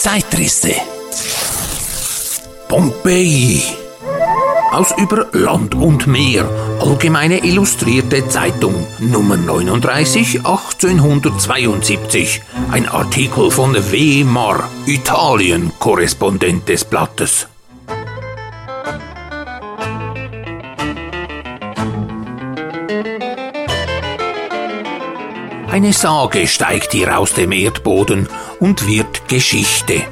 Zeitrisse. Pompeji. Aus über Land und Meer. Allgemeine Illustrierte Zeitung Nummer 39 1872. Ein Artikel von W. Mar, Italien, Korrespondent des Blattes. Eine Sage steigt hier aus dem Erdboden und wird Geschichte.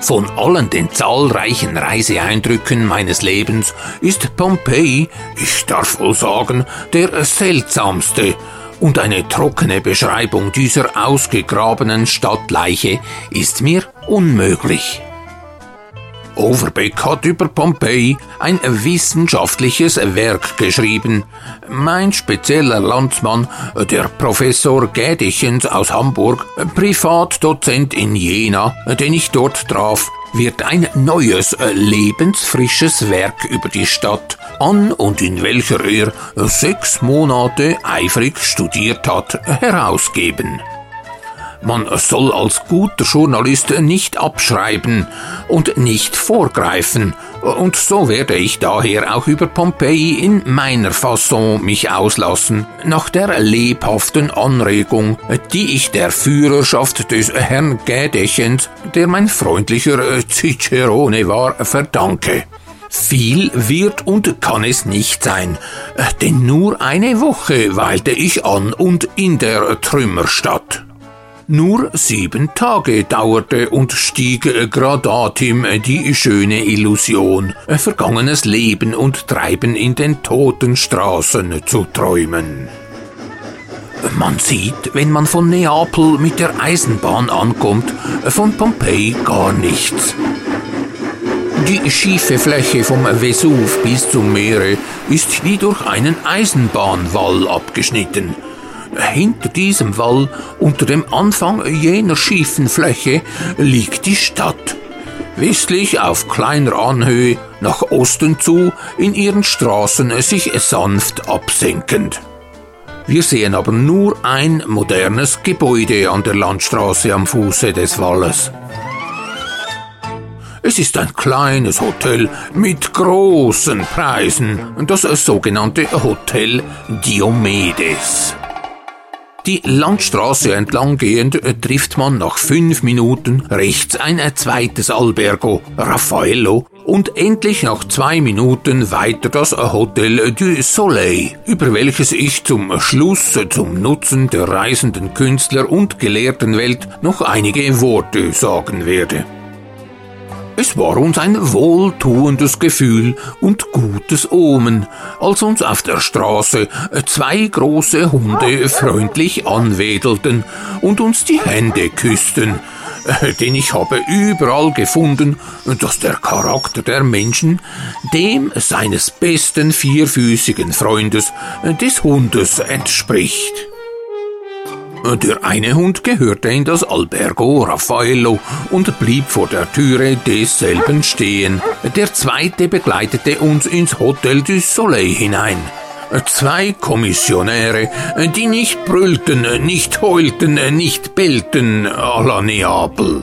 Von allen den zahlreichen Reiseeindrücken meines Lebens ist Pompeji, ich darf wohl sagen, der seltsamste, und eine trockene Beschreibung dieser ausgegrabenen Stadtleiche ist mir unmöglich. Overbeck hat über Pompeji ein wissenschaftliches Werk geschrieben. Mein spezieller Landsmann, der Professor Gädichens aus Hamburg, Privatdozent in Jena, den ich dort traf, wird ein neues, lebensfrisches Werk über die Stadt an und in welcher er sechs Monate eifrig studiert hat, herausgeben. Man soll als guter Journalist nicht abschreiben und nicht vorgreifen, und so werde ich daher auch über Pompeji in meiner Fasson mich auslassen, nach der lebhaften Anregung, die ich der Führerschaft des Herrn Gädechens, der mein freundlicher Cicerone war, verdanke. Viel wird und kann es nicht sein, denn nur eine Woche weilte ich an und in der Trümmerstadt. Nur sieben Tage dauerte und stieg gradatim die schöne Illusion, vergangenes Leben und Treiben in den toten Straßen zu träumen. Man sieht, wenn man von Neapel mit der Eisenbahn ankommt, von Pompeji gar nichts. Die schiefe Fläche vom Vesuv bis zum Meere ist wie durch einen Eisenbahnwall abgeschnitten. Hinter diesem Wall, unter dem Anfang jener schiefen Fläche, liegt die Stadt. Westlich auf kleiner Anhöhe, nach Osten zu, in ihren Straßen sich sanft absenkend. Wir sehen aber nur ein modernes Gebäude an der Landstraße am Fuße des Walles. Es ist ein kleines Hotel mit großen Preisen, das sogenannte Hotel Diomedes. Die Landstraße entlang gehend äh, trifft man nach fünf Minuten rechts ein äh, zweites Albergo, Raffaello, und endlich nach zwei Minuten weiter das Hotel du Soleil, über welches ich zum Schluss zum Nutzen der reisenden Künstler und Gelehrtenwelt noch einige Worte sagen werde. Es war uns ein wohltuendes Gefühl und gutes Omen, als uns auf der Straße zwei große Hunde freundlich anwedelten und uns die Hände küssten, denn ich habe überall gefunden, dass der Charakter der Menschen dem seines besten vierfüßigen Freundes des Hundes entspricht. Der eine Hund gehörte in das Albergo Raffaello und blieb vor der Türe desselben stehen. Der zweite begleitete uns ins Hotel du Soleil hinein. Zwei Kommissionäre, die nicht brüllten, nicht heulten, nicht bellten, à la Neapel.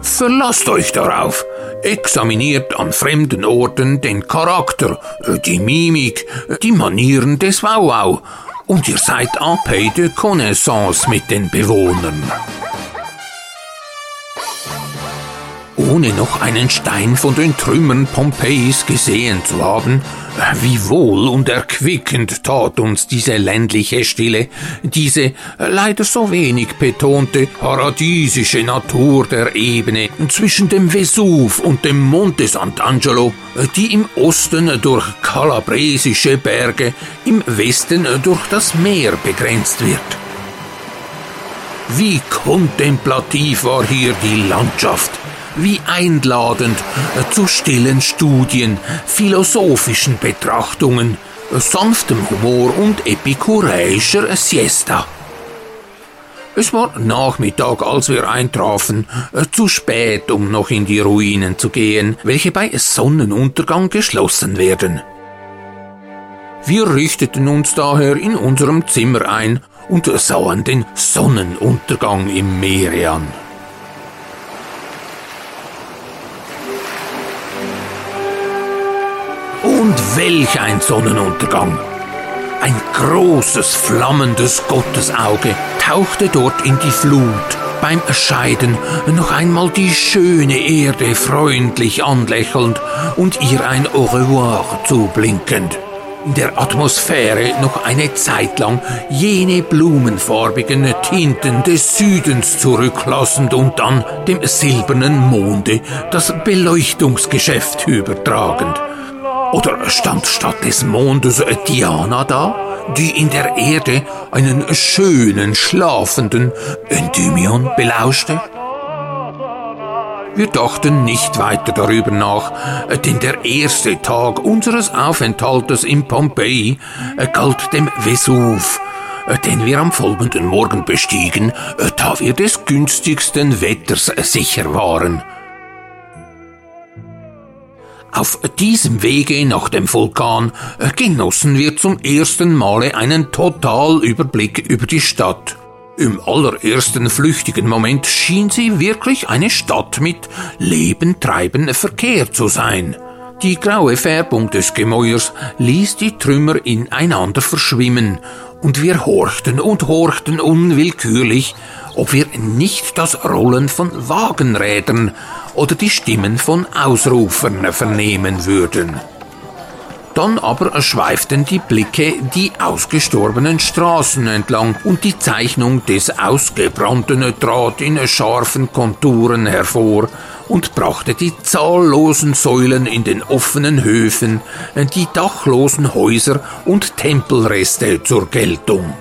Verlasst euch darauf. Examiniert an fremden Orten den Charakter, die Mimik, die Manieren des Wauwau und ihr seid en paix de connaissance mit den Bewohnern. Ohne noch einen Stein von den Trümmern Pompeis gesehen zu haben, wie wohl und erquickend tat uns diese ländliche Stille, diese leider so wenig betonte paradiesische Natur der Ebene zwischen dem Vesuv und dem Monte Sant'Angelo, die im Osten durch kalabresische Berge, im Westen durch das Meer begrenzt wird. Wie kontemplativ war hier die Landschaft, wie einladend zu stillen Studien, philosophischen Betrachtungen, sanftem Humor und epikureischer Siesta. Es war Nachmittag, als wir eintrafen, zu spät, um noch in die Ruinen zu gehen, welche bei Sonnenuntergang geschlossen werden. Wir richteten uns daher in unserem Zimmer ein und sahen den Sonnenuntergang im Meere an. Und welch ein Sonnenuntergang! Ein großes, flammendes Gottesauge tauchte dort in die Flut, beim Erscheiden noch einmal die schöne Erde freundlich anlächelnd und ihr ein Au revoir zublinkend. In der Atmosphäre noch eine Zeit lang jene blumenfarbigen Tinten des Südens zurücklassend und dann dem silbernen Monde das Beleuchtungsgeschäft übertragend. Oder stand statt des Mondes Diana da? die in der Erde einen schönen, schlafenden Endymion belauschte? Wir dachten nicht weiter darüber nach, denn der erste Tag unseres Aufenthaltes in Pompeji galt dem Vesuv, den wir am folgenden Morgen bestiegen, da wir des günstigsten Wetters sicher waren. Auf diesem Wege nach dem Vulkan äh, genossen wir zum ersten Male einen Totalüberblick über die Stadt. Im allerersten flüchtigen Moment schien sie wirklich eine Stadt mit Leben, Treiben, Verkehr zu sein. Die graue Färbung des Gemäuers ließ die Trümmer ineinander verschwimmen, und wir horchten und horchten unwillkürlich, ob wir nicht das Rollen von Wagenrädern oder die Stimmen von Ausrufern vernehmen würden. Dann aber schweiften die Blicke die ausgestorbenen Straßen entlang und die Zeichnung des Ausgebrannten trat in scharfen Konturen hervor und brachte die zahllosen Säulen in den offenen Höfen, die dachlosen Häuser und Tempelreste zur Geltung.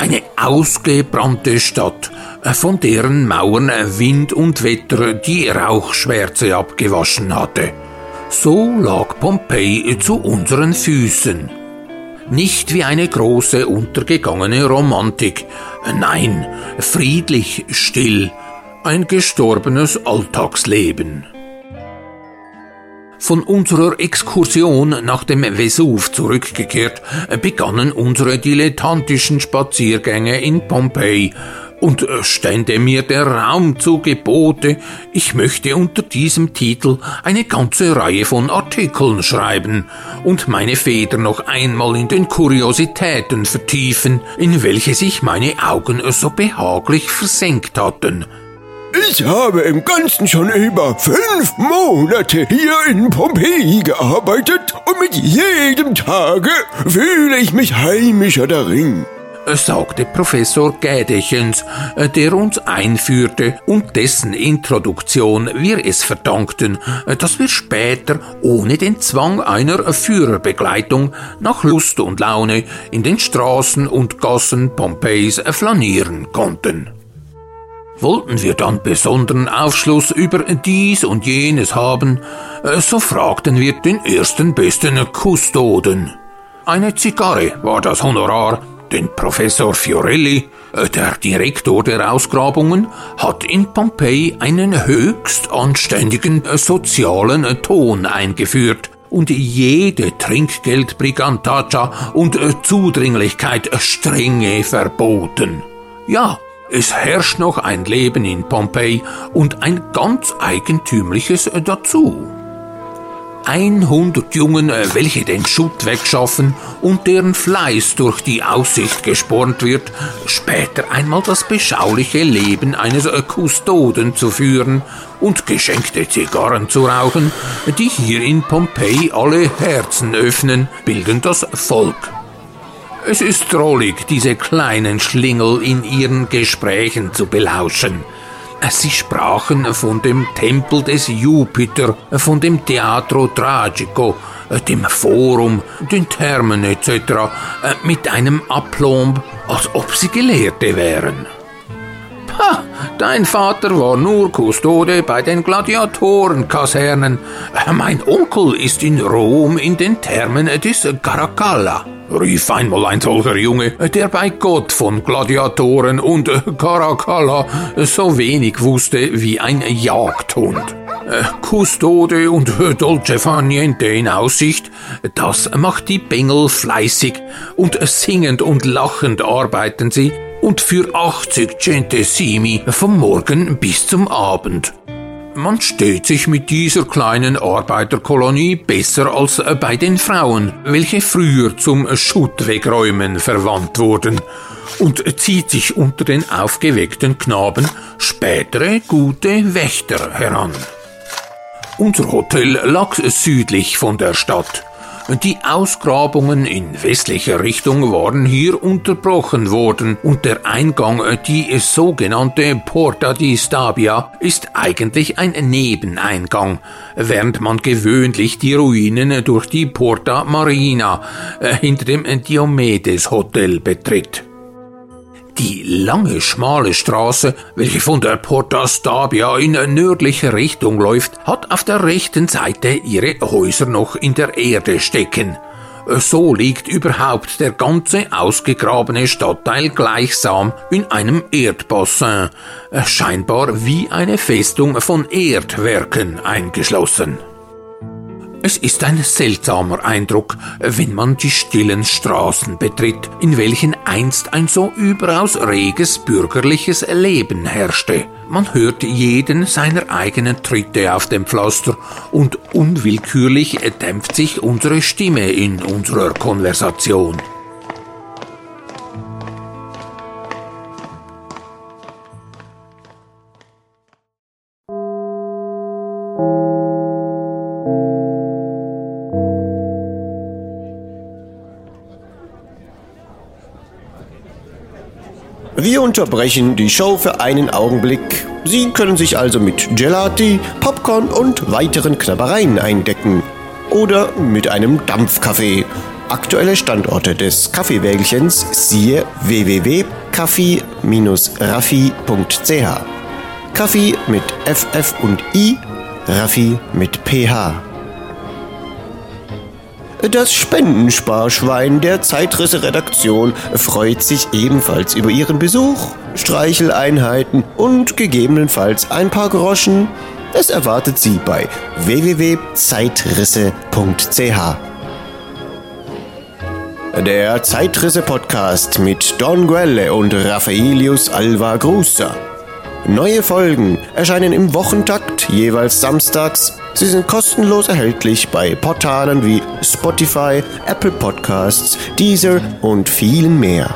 Eine ausgebrannte Stadt, äh, von deren Mauern Wind und Wetter die Rauchschwärze abgewaschen hatte. So lag Pompeji zu unseren Füßen. Nicht wie eine große untergegangene Romantik, nein, friedlich, still, ein gestorbenes Alltagsleben. Von unserer Exkursion nach dem Vesuv zurückgekehrt, begannen unsere dilettantischen Spaziergänge in Pompeji, und stände mir der Raum zu Gebote, ich möchte unter diesem Titel eine ganze Reihe von Artikeln schreiben und meine Feder noch einmal in den Kuriositäten vertiefen, in welche sich meine Augen so behaglich versenkt hatten. Ich habe im Ganzen schon über fünf Monate hier in Pompeji gearbeitet und mit jedem Tage fühle ich mich heimischer darin sagte Professor Gädechens, der uns einführte und dessen Introduktion wir es verdankten, dass wir später ohne den Zwang einer Führerbegleitung nach Lust und Laune in den Straßen und Gassen Pompeis flanieren konnten. Wollten wir dann besonderen Aufschluss über dies und jenes haben, äh, so fragten wir den ersten besten Kustoden. Eine Zigarre war das Honorar, denn Professor Fiorelli, äh, der Direktor der Ausgrabungen, hat in Pompeji einen höchst anständigen äh, sozialen Ton eingeführt und jede Trinkgeldbrigantaccia und Zudringlichkeit strenge verboten. Ja, es herrscht noch ein Leben in Pompeji und ein ganz eigentümliches dazu. 100 Jungen, äh, welche den Schutt wegschaffen und deren Fleiß durch die Aussicht gespornt wird, später einmal das beschauliche Leben eines Kustoden zu führen und geschenkte Zigarren zu rauchen, die hier in Pompeji alle Herzen öffnen, bilden das Volk. Es ist drollig, diese kleinen Schlingel in ihren Gesprächen zu belauschen. Sie sprachen von dem Tempel des Jupiter, von dem Teatro Tragico, dem Forum, den Thermen etc. mit einem Aplomb, als ob sie Gelehrte wären. Ha, dein Vater war nur Kustode bei den Gladiatorenkasernen. Mein Onkel ist in Rom in den Thermen des Caracalla rief einmal ein solcher Junge, der bei Gott von Gladiatoren und Caracalla so wenig wusste wie ein Jagdhund. Custode und Dolce Faniente in Aussicht, das macht die Bengel fleißig und singend und lachend arbeiten sie und für 80 Centesimi vom Morgen bis zum Abend. Man steht sich mit dieser kleinen Arbeiterkolonie besser als bei den Frauen, welche früher zum Schuttwegräumen verwandt wurden, und zieht sich unter den aufgeweckten Knaben spätere gute Wächter heran. Unser Hotel lag südlich von der Stadt. Die Ausgrabungen in westlicher Richtung waren hier unterbrochen worden und der Eingang, die sogenannte Porta di Stabia, ist eigentlich ein Nebeneingang, während man gewöhnlich die Ruinen durch die Porta Marina äh, hinter dem Diomedes Hotel betritt. Die lange, schmale Straße, welche von der Porta Stabia in nördliche Richtung läuft, hat auf der rechten Seite ihre Häuser noch in der Erde stecken. So liegt überhaupt der ganze ausgegrabene Stadtteil gleichsam in einem Erdbassin, scheinbar wie eine Festung von Erdwerken eingeschlossen. Es ist ein seltsamer Eindruck, wenn man die stillen Straßen betritt, in welchen einst ein so überaus reges bürgerliches Leben herrschte. Man hört jeden seiner eigenen Tritte auf dem Pflaster und unwillkürlich dämpft sich unsere Stimme in unserer Konversation. Unterbrechen die Show für einen Augenblick. Sie können sich also mit Gelati, Popcorn und weiteren Knabbereien eindecken. Oder mit einem Dampfkaffee. Aktuelle Standorte des Kaffeewägelchens siehe www.kaffee-raffi.ch. Kaffee mit FF und I, Raffi mit PH. Das Spendensparschwein der Zeitrisse-Redaktion freut sich ebenfalls über Ihren Besuch, Streicheleinheiten und gegebenenfalls ein paar Groschen. Es erwartet Sie bei www.zeitrisse.ch. Der Zeitrisse-Podcast mit Don Guelle und Raffaelius Alva Grusa. Neue Folgen erscheinen im Wochentakt jeweils samstags. Sie sind kostenlos erhältlich bei Portalen wie Spotify, Apple Podcasts, Deezer und vielen mehr.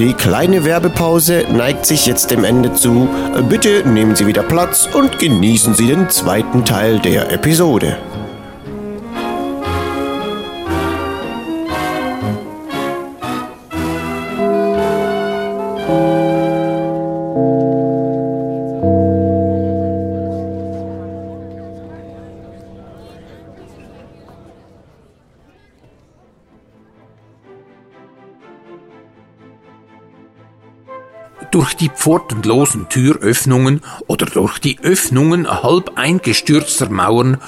Die kleine Werbepause neigt sich jetzt dem Ende zu. Bitte nehmen Sie wieder Platz und genießen Sie den zweiten Teil der Episode. Durch die pfortenlosen Türöffnungen oder durch die Öffnungen halb eingestürzter Mauern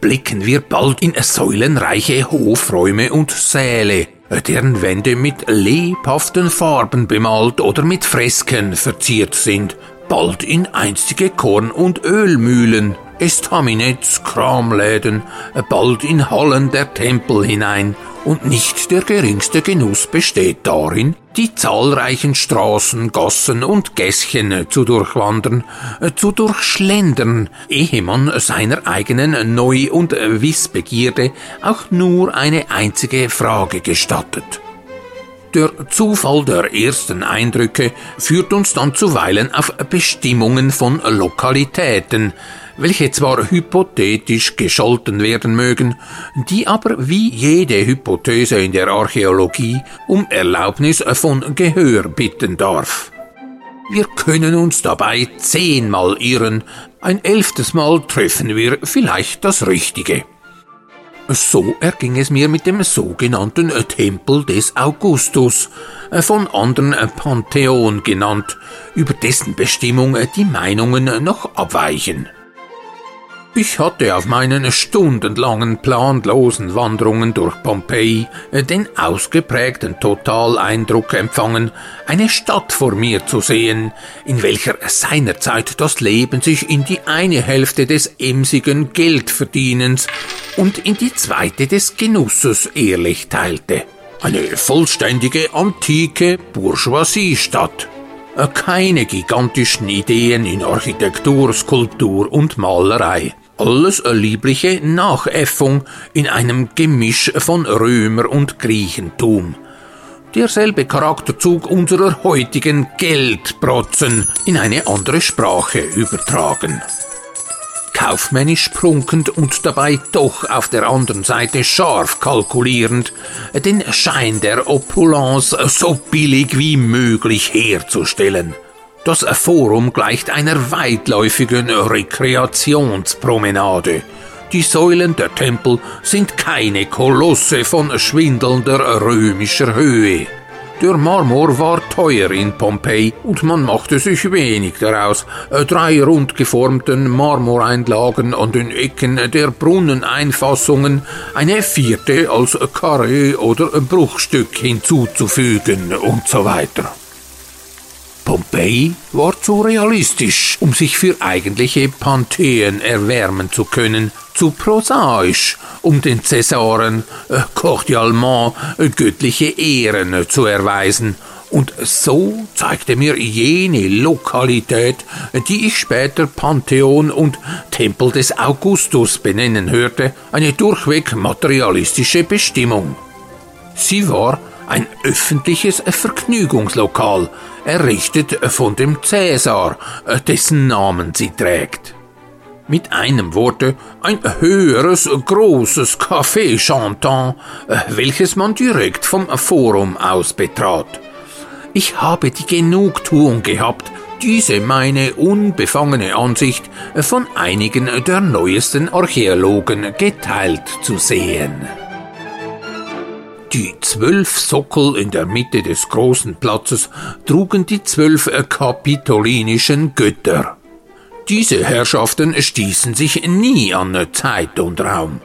blicken wir bald in säulenreiche Hofräume und Säle, deren Wände mit lebhaften Farben bemalt oder mit Fresken verziert sind, bald in einstige Korn- und Ölmühlen, Estaminets, Kramläden, bald in Hallen der Tempel hinein und nicht der geringste Genuss besteht darin, die zahlreichen Straßen, Gassen und Gässchen zu durchwandern, äh, zu durchschlendern, ehe man seiner eigenen Neu- und Wissbegierde auch nur eine einzige Frage gestattet. Der Zufall der ersten Eindrücke führt uns dann zuweilen auf Bestimmungen von Lokalitäten, welche zwar hypothetisch gescholten werden mögen, die aber wie jede Hypothese in der Archäologie um Erlaubnis von Gehör bitten darf. Wir können uns dabei zehnmal irren, ein elftes Mal treffen wir vielleicht das Richtige. So erging es mir mit dem sogenannten Tempel des Augustus, von anderen Pantheon genannt, über dessen Bestimmung die Meinungen noch abweichen. Ich hatte auf meinen stundenlangen planlosen Wanderungen durch Pompeji den ausgeprägten Totaleindruck empfangen, eine Stadt vor mir zu sehen, in welcher seinerzeit das Leben sich in die eine Hälfte des emsigen Geldverdienens und in die zweite des Genusses ehrlich teilte. Eine vollständige antike Bourgeoisie-Stadt. Keine gigantischen Ideen in Architektur, Skulptur und Malerei. Alles liebliche Nachäffung in einem Gemisch von Römer- und Griechentum. Derselbe Charakterzug unserer heutigen Geldprotzen in eine andere Sprache übertragen kaufmännisch prunkend und dabei doch auf der anderen Seite scharf kalkulierend, den Schein der Opulence so billig wie möglich herzustellen. Das Forum gleicht einer weitläufigen Rekreationspromenade. Die Säulen der Tempel sind keine Kolosse von schwindelnder römischer Höhe. Der Marmor war teuer in Pompeji und man machte sich wenig daraus. Drei rund geformten Marmoreinlagen an den Ecken der Brunneneinfassungen, eine vierte als Karree oder Bruchstück hinzuzufügen und so weiter. Pompeji war zu realistisch, um sich für eigentliche Pantheen erwärmen zu können, zu prosaisch, um den Cäsaren äh, cordialement äh, göttliche Ehren äh, zu erweisen. Und so zeigte mir jene Lokalität, die ich später Pantheon und Tempel des Augustus benennen hörte, eine durchweg materialistische Bestimmung. Sie war ein öffentliches Vergnügungslokal, errichtet von dem Cäsar, dessen Namen sie trägt. Mit einem Worte ein höheres, großes Café Chantant, welches man direkt vom Forum aus betrat. Ich habe die Genugtuung gehabt, diese meine unbefangene Ansicht von einigen der neuesten Archäologen geteilt zu sehen. Die zwölf Sockel in der Mitte des großen Platzes trugen die zwölf kapitolinischen Götter. Diese Herrschaften stießen sich nie an Zeit und Raum.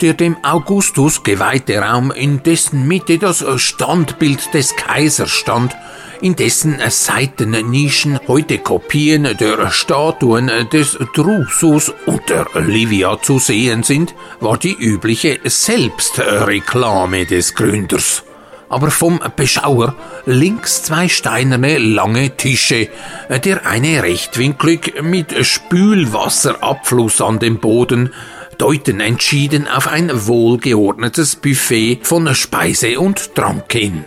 Der dem Augustus geweihte Raum, in dessen Mitte das Standbild des Kaisers stand, in dessen Seitennischen heute Kopien der Statuen des Drusus und der Livia zu sehen sind, war die übliche Selbstreklame des Gründers. Aber vom Beschauer links zwei steinerne lange Tische, der eine rechtwinklig mit Spülwasserabfluss an dem Boden deuten entschieden auf ein wohlgeordnetes Buffet von Speise und Trank hin.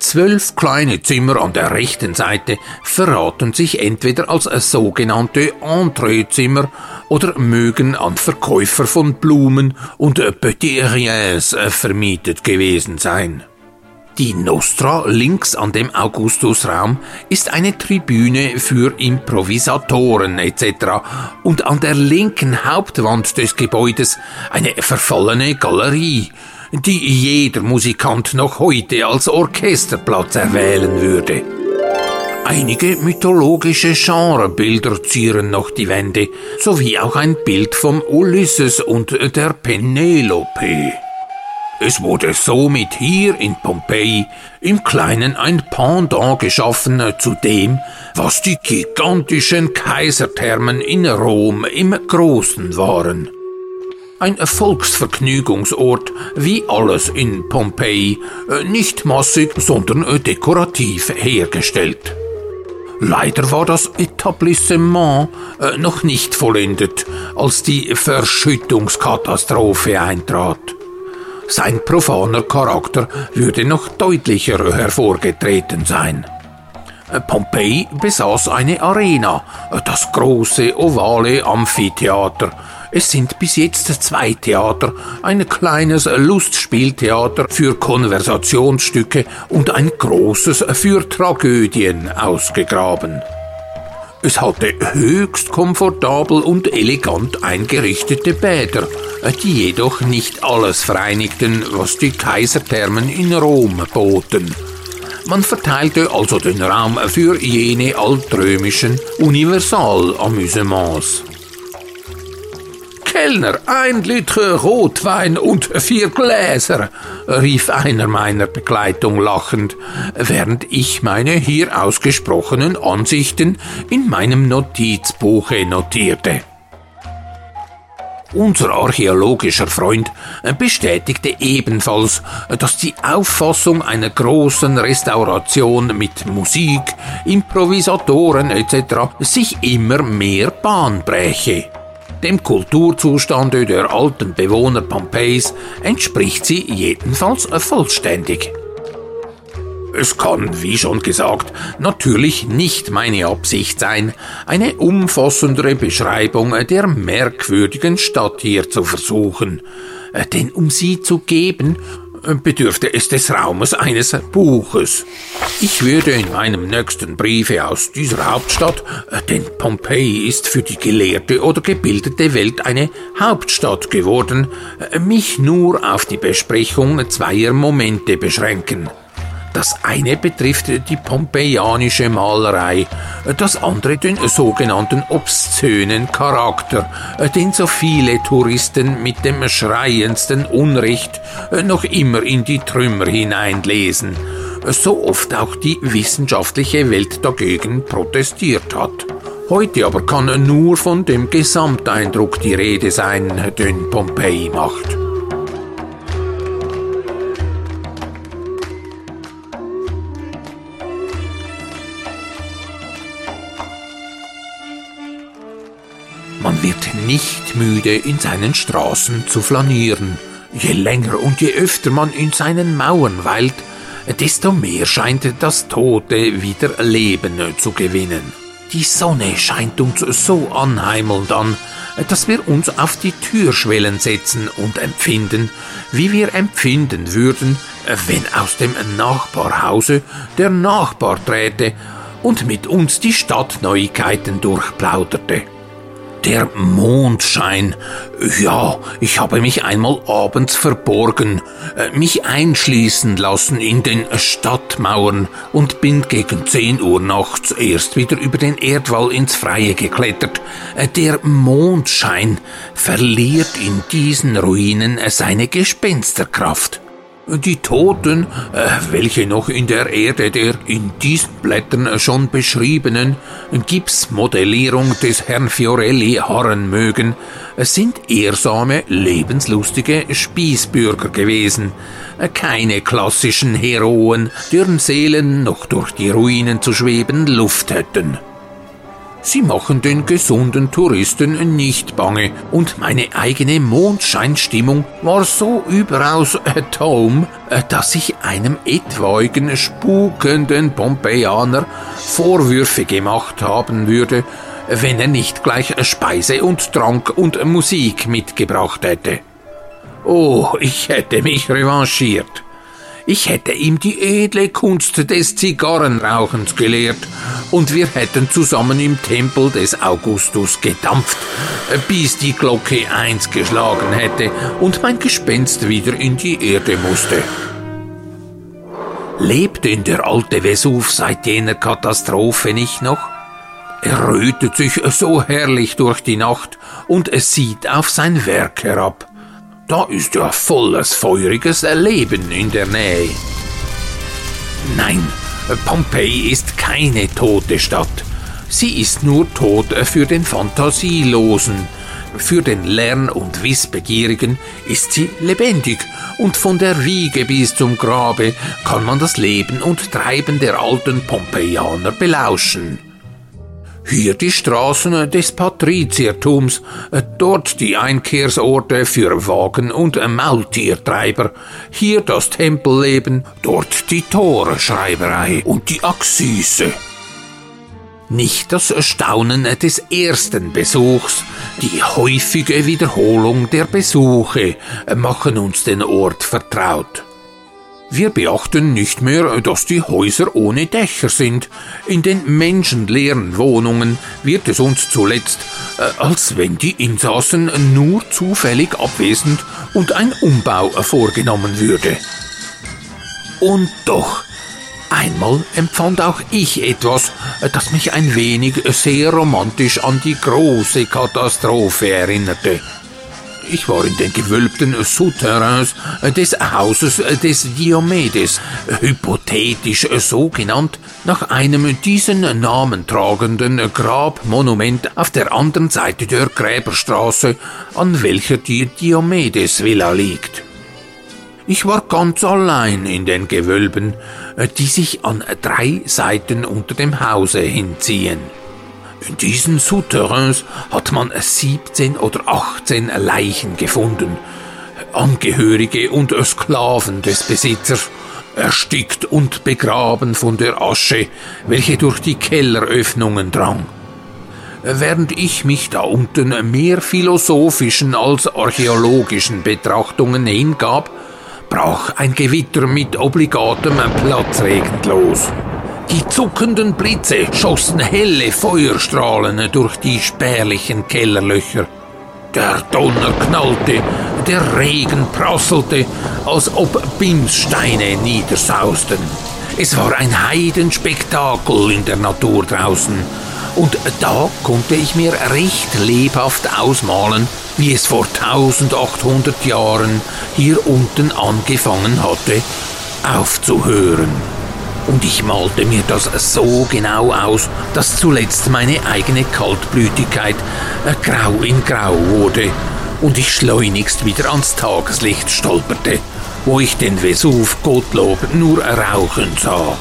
Zwölf kleine Zimmer an der rechten Seite verraten sich entweder als sogenannte Entreezimmer oder mögen an Verkäufer von Blumen und Petit Riens vermietet gewesen sein. Die Nostra links an dem Augustusraum ist eine Tribüne für Improvisatoren etc. und an der linken Hauptwand des Gebäudes eine verfallene Galerie, die jeder Musikant noch heute als Orchesterplatz erwählen würde. Einige mythologische Genrebilder zieren noch die Wände, sowie auch ein Bild vom Ulysses und der Penelope. Es wurde somit hier in Pompeji im Kleinen ein Pendant geschaffen zu dem, was die gigantischen Kaiserthermen in Rom im Großen waren ein Volksvergnügungsort, wie alles in Pompeji, nicht massig, sondern dekorativ hergestellt. Leider war das Etablissement äh, noch nicht vollendet, als die Verschüttungskatastrophe eintrat. Sein profaner Charakter würde noch deutlicher hervorgetreten sein. Pompeji besaß eine Arena, das große ovale Amphitheater, es sind bis jetzt zwei Theater, ein kleines Lustspieltheater für Konversationsstücke und ein großes für Tragödien ausgegraben. Es hatte höchst komfortabel und elegant eingerichtete Bäder, die jedoch nicht alles vereinigten, was die Kaiserthermen in Rom boten. Man verteilte also den Raum für jene altrömischen Universalamüsements. Kellner, ein Liter Rotwein und vier Gläser, rief einer meiner Begleitung lachend, während ich meine hier ausgesprochenen Ansichten in meinem Notizbuche notierte. Unser archäologischer Freund bestätigte ebenfalls, dass die Auffassung einer großen Restauration mit Musik, Improvisatoren etc. sich immer mehr Bahn bräche. Dem Kulturzustande der alten Bewohner Pompeis entspricht sie jedenfalls vollständig. Es kann, wie schon gesagt, natürlich nicht meine Absicht sein, eine umfassendere Beschreibung der merkwürdigen Stadt hier zu versuchen, denn um sie zu geben, bedürfte es des Raumes eines Buches. Ich würde in meinem nächsten Briefe aus dieser Hauptstadt, denn Pompeji ist für die gelehrte oder gebildete Welt eine Hauptstadt geworden, mich nur auf die Besprechung zweier Momente beschränken. Das eine betrifft die pompeianische Malerei, das andere den sogenannten obszönen Charakter, den so viele Touristen mit dem schreiendsten Unrecht noch immer in die Trümmer hineinlesen, so oft auch die wissenschaftliche Welt dagegen protestiert hat. Heute aber kann nur von dem Gesamteindruck die Rede sein, den Pompeji macht. Wird nicht müde, in seinen Straßen zu flanieren. Je länger und je öfter man in seinen Mauern weilt, desto mehr scheint das Tote wieder Leben zu gewinnen. Die Sonne scheint uns so anheimelnd an, dass wir uns auf die Türschwellen setzen und empfinden, wie wir empfinden würden, wenn aus dem Nachbarhause der Nachbar träte und mit uns die Stadtneuigkeiten durchplauderte. Der Mondschein. Ja, ich habe mich einmal abends verborgen, äh, mich einschließen lassen in den Stadtmauern und bin gegen 10 Uhr nachts erst wieder über den Erdwall ins Freie geklettert. Äh, der Mondschein verliert in diesen Ruinen seine Gespensterkraft. Die Toten, äh, welche noch in der Erde der in diesen Blättern schon beschriebenen Gipsmodellierung des Herrn Fiorelli harren mögen, sind ehrsame, lebenslustige Spießbürger gewesen, keine klassischen Heroen, deren Seelen noch durch die Ruinen zu schweben Luft hätten. Sie machen den gesunden Touristen nicht bange, und meine eigene Mondscheinstimmung war so überaus at home, dass ich einem etwaigen spukenden Pompeianer Vorwürfe gemacht haben würde, wenn er nicht gleich Speise und Trank und Musik mitgebracht hätte. Oh, ich hätte mich revanchiert. Ich hätte ihm die edle Kunst des Zigarrenrauchens gelehrt und wir hätten zusammen im Tempel des Augustus gedampft, bis die Glocke eins geschlagen hätte und mein Gespenst wieder in die Erde musste. Lebt denn der alte Vesuv seit jener Katastrophe nicht noch? Er rötet sich so herrlich durch die Nacht und es sieht auf sein Werk herab. Da ist ja volles feuriges Leben in der Nähe. Nein, Pompeji ist keine tote Stadt. Sie ist nur tot für den Fantasielosen. Für den Lern- und Wissbegierigen ist sie lebendig und von der Wiege bis zum Grabe kann man das Leben und Treiben der alten Pompeianer belauschen. Hier die Straßen des Patriziertums, dort die Einkehrsorte für Wagen- und Maultiertreiber, hier das Tempelleben, dort die Torschreiberei und die Axise. Nicht das Staunen des ersten Besuchs, die häufige Wiederholung der Besuche machen uns den Ort vertraut. Wir beachten nicht mehr, dass die Häuser ohne Dächer sind. In den menschenleeren Wohnungen wird es uns zuletzt, äh, als wenn die Insassen nur zufällig abwesend und ein Umbau vorgenommen würde. Und doch, einmal empfand auch ich etwas, das mich ein wenig sehr romantisch an die große Katastrophe erinnerte. Ich war in den gewölbten Souterrains des Hauses des Diomedes, hypothetisch so genannt, nach einem diesen Namen tragenden Grabmonument auf der anderen Seite der Gräberstraße, an welcher die Diomedes-Villa liegt. Ich war ganz allein in den Gewölben, die sich an drei Seiten unter dem Hause hinziehen. In diesen Souterrains hat man 17 oder 18 Leichen gefunden, Angehörige und Sklaven des Besitzers, erstickt und begraben von der Asche, welche durch die Kelleröffnungen drang. Während ich mich da unten mehr philosophischen als archäologischen Betrachtungen hingab, brach ein Gewitter mit obligatem Platzregen los. Die zuckenden Blitze schossen helle Feuerstrahlen durch die spärlichen Kellerlöcher. Der Donner knallte, der Regen prasselte, als ob Bimssteine niedersausten. Es war ein Heidenspektakel in der Natur draußen, und da konnte ich mir recht lebhaft ausmalen, wie es vor 1800 Jahren hier unten angefangen hatte, aufzuhören und ich malte mir das so genau aus, dass zuletzt meine eigene Kaltblütigkeit äh, grau in grau wurde und ich schleunigst wieder ans Tageslicht stolperte, wo ich den Vesuv Gottlob nur rauchen sah,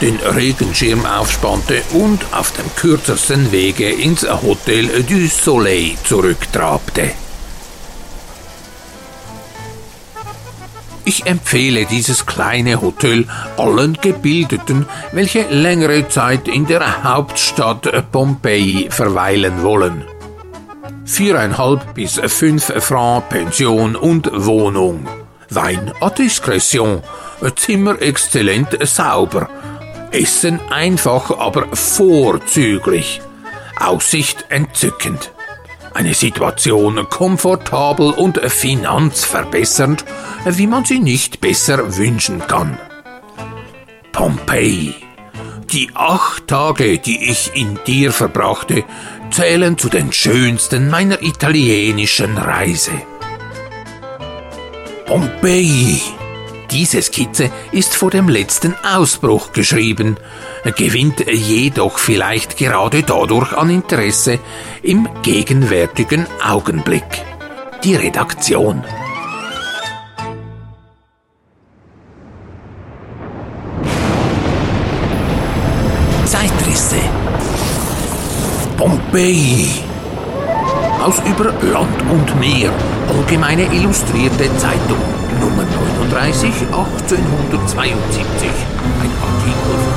den Regenschirm aufspannte und auf dem kürzesten Wege ins Hotel du Soleil zurücktrabte. Ich empfehle dieses kleine Hotel allen Gebildeten, welche längere Zeit in der Hauptstadt Pompeji verweilen wollen. Viereinhalb bis fünf Francs Pension und Wohnung. Wein à discrétion. Zimmer exzellent sauber. Essen einfach, aber vorzüglich. Aussicht entzückend. Eine Situation komfortabel und finanzverbessernd, wie man sie nicht besser wünschen kann. Pompeji. Die acht Tage, die ich in dir verbrachte, zählen zu den schönsten meiner italienischen Reise. Pompeji. Diese Skizze ist vor dem letzten Ausbruch geschrieben, gewinnt jedoch vielleicht gerade dadurch an Interesse im gegenwärtigen Augenblick. Die Redaktion. Zeitrisse. Pompeji. Aus über Land und Meer. Allgemeine Illustrierte Zeitung. Nummer 39, 1872. Ein Artikel